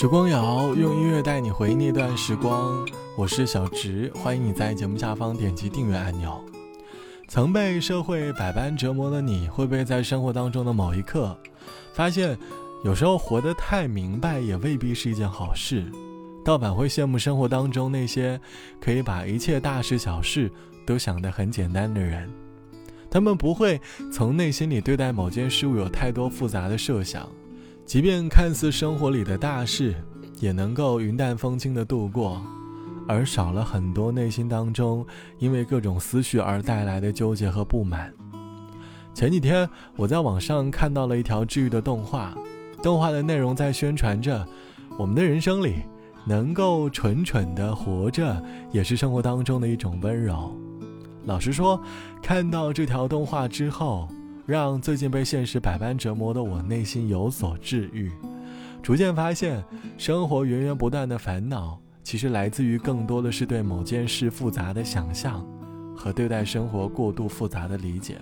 时光谣用音乐带你回忆那段时光，我是小植，欢迎你在节目下方点击订阅按钮。曾被社会百般折磨的你，会不会在生活当中的某一刻，发现有时候活得太明白也未必是一件好事？盗版会羡慕生活当中那些可以把一切大事小事都想得很简单的人，他们不会从内心里对待某件事物有太多复杂的设想。即便看似生活里的大事，也能够云淡风轻的度过，而少了很多内心当中因为各种思绪而带来的纠结和不满。前几天我在网上看到了一条治愈的动画，动画的内容在宣传着我们的人生里能够蠢蠢的活着，也是生活当中的一种温柔。老实说，看到这条动画之后。让最近被现实百般折磨的我内心有所治愈，逐渐发现，生活源源不断的烦恼，其实来自于更多的是对某件事复杂的想象，和对待生活过度复杂的理解。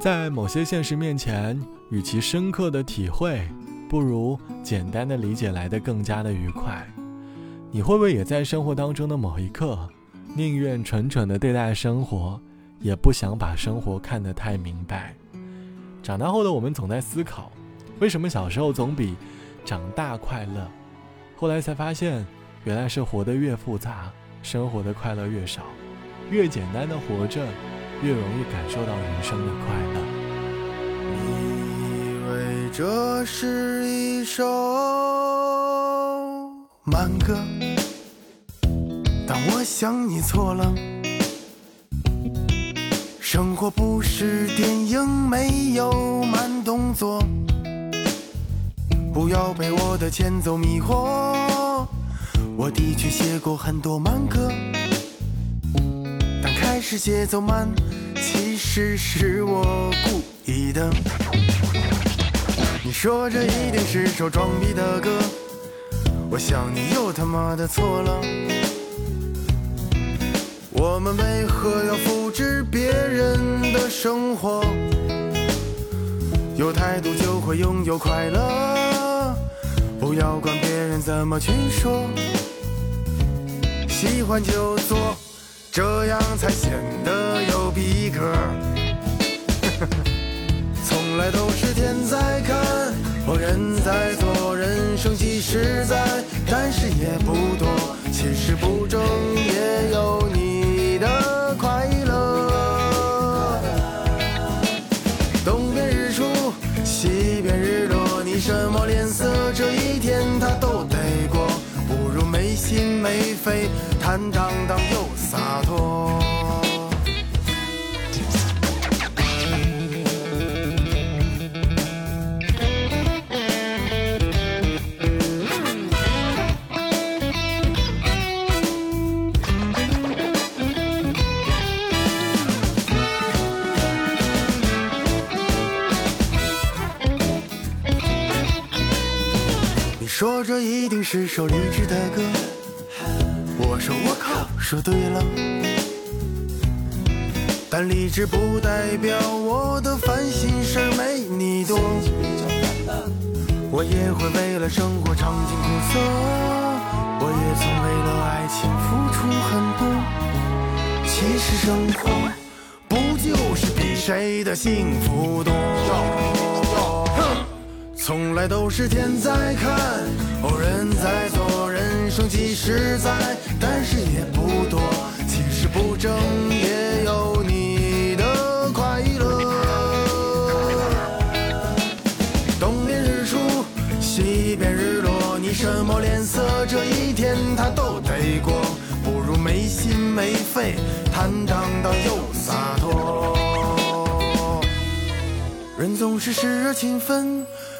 在某些现实面前，与其深刻的体会，不如简单的理解来的更加的愉快。你会不会也在生活当中的某一刻，宁愿蠢蠢的对待生活，也不想把生活看得太明白？长大后的我们总在思考，为什么小时候总比长大快乐？后来才发现，原来是活得越复杂，生活的快乐越少。越简单的活着，越容易感受到人生的快乐。你以为这是一首慢歌，但我想你错了。生活不是电影，没有慢动作。不要被我的前奏迷惑。我的确写过很多慢歌，但开始节奏慢，其实是我故意的。你说这一定是首装逼的歌，我想你又他妈的错了。我们为何要复生活？有态度就会拥有快乐，不要管别人怎么去说。喜欢就做，这样才显得有逼格。从来都是天在看，或人在做，人生几十载，但是也不多。其实不争也有是首励志的歌，我说我靠，说对了。但励志不代表我的烦心事儿没你多，我也会为了生活尝尽苦涩，我也曾为了爱情付出很多。其实生活不就是比谁的幸福多？从来都是天在看，哦人在做，人生几十载，但是也不多。其实不争也有你的快乐。东边日出，西边日落，你什么脸色？这一天他都得过，不如没心没肺，坦荡荡又洒脱。人总是时而勤奋。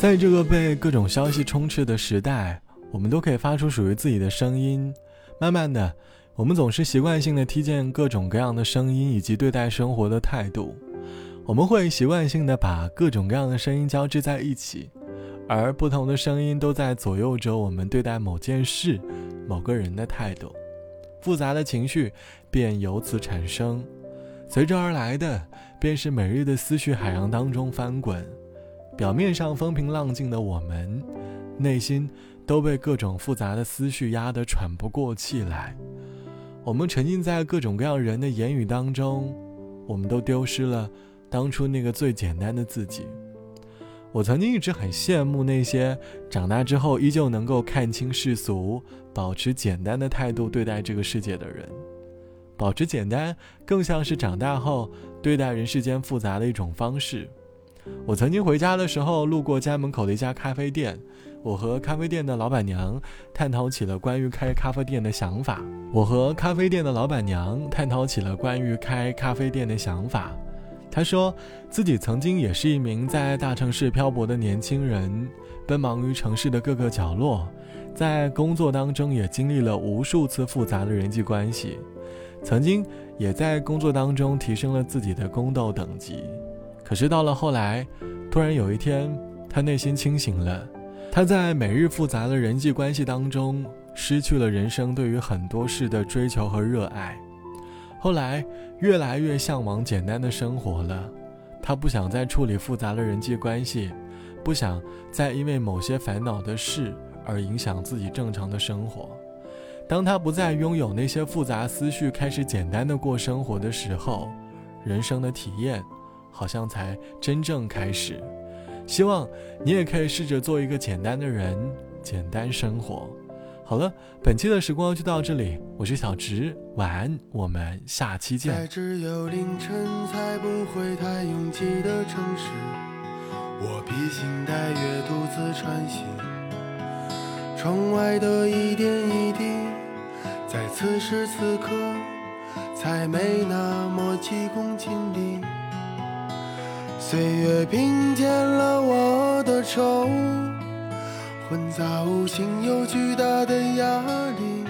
在这个被各种消息充斥的时代，我们都可以发出属于自己的声音。慢慢的，我们总是习惯性的听见各种各样的声音以及对待生活的态度。我们会习惯性的把各种各样的声音交织在一起，而不同的声音都在左右着我们对待某件事、某个人的态度。复杂的情绪便由此产生，随之而来的便是每日的思绪海洋当中翻滚。表面上风平浪静的我们，内心都被各种复杂的思绪压得喘不过气来。我们沉浸在各种各样人的言语当中，我们都丢失了当初那个最简单的自己。我曾经一直很羡慕那些长大之后依旧能够看清世俗、保持简单的态度对待这个世界的人。保持简单，更像是长大后对待人世间复杂的一种方式。我曾经回家的时候，路过家门口的一家咖啡店，我和咖啡店的老板娘探讨起了关于开咖啡店的想法。我和咖啡店的老板娘探讨起了关于开咖啡店的想法。她说自己曾经也是一名在大城市漂泊的年轻人，奔忙于城市的各个角落，在工作当中也经历了无数次复杂的人际关系，曾经也在工作当中提升了自己的宫斗等级。可是到了后来，突然有一天，他内心清醒了。他在每日复杂的人际关系当中，失去了人生对于很多事的追求和热爱。后来，越来越向往简单的生活了。他不想再处理复杂的人际关系，不想再因为某些烦恼的事而影响自己正常的生活。当他不再拥有那些复杂思绪，开始简单的过生活的时候，人生的体验。好像才真正开始，希望你也可以试着做一个简单的人，简单生活。好了，本期的时光就到这里，我是小直，晚安，我们下期见。在只有凌晨才不会太拥挤的城市，我披星戴月独自穿行，窗外的一点一滴，在此时此刻才没那么急功近利。岁月平添了我的愁，混杂无形又巨大的压力。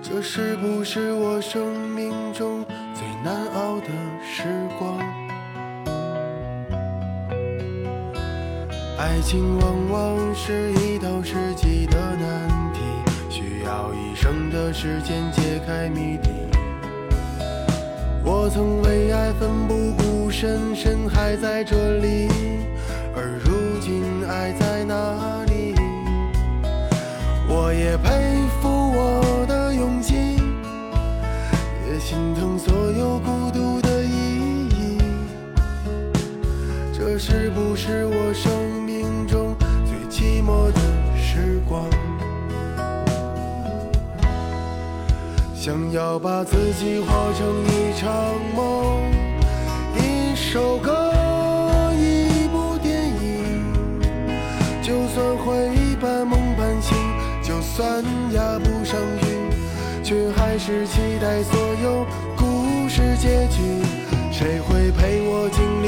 这是不是我生命中最难熬的时光？爱情往往是一道世纪的难题，需要一生的时间解开谜底。我曾为爱奋不顾身，身还在这里，而如今爱在哪里？我也佩服我的勇气，也心疼所有孤独的意义。这是不是我生想要把自己活成一场梦，一首歌，一部电影。就算会半梦半醒，就算压不上韵，却还是期待所有故事结局。谁会陪我经历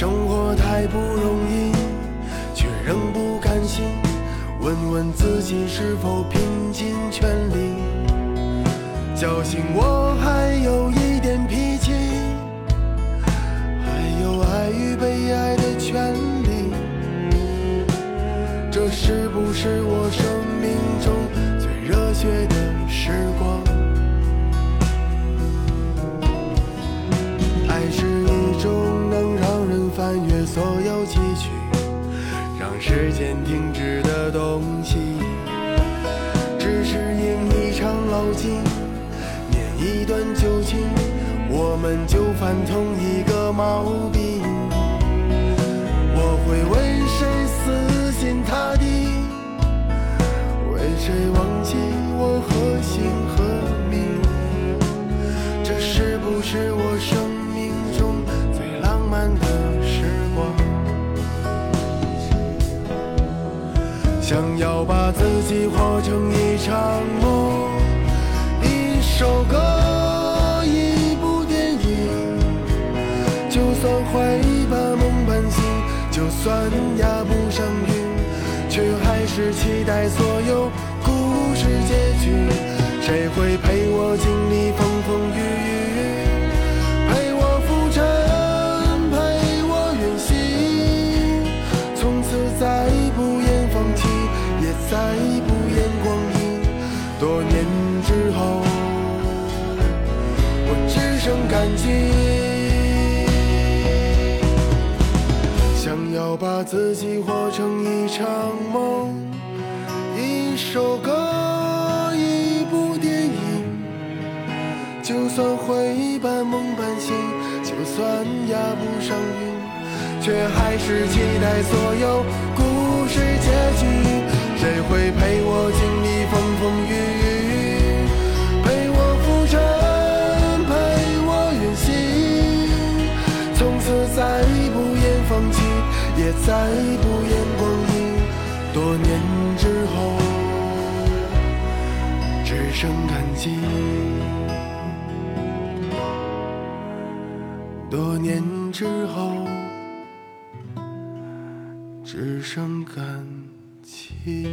生活太不容易，却仍不甘心。问问自己是否拼尽全力，侥幸我还有一点脾气，还有爱与被爱的权利。这是不是我生命中最热血的时光？算压不上韵，却还是期待所有故事结局。谁会陪我经历风风雨雨，陪我浮沉，陪我远行？从此再不言放弃，也再不言光阴。多年要把自己活成一场梦，一首歌，一部电影。就算会半梦半醒，就算压不上韵，却还是期待所有故事结局。谁会陪我再不言光阴。多年之后，只剩感激。多年之后，只剩感激。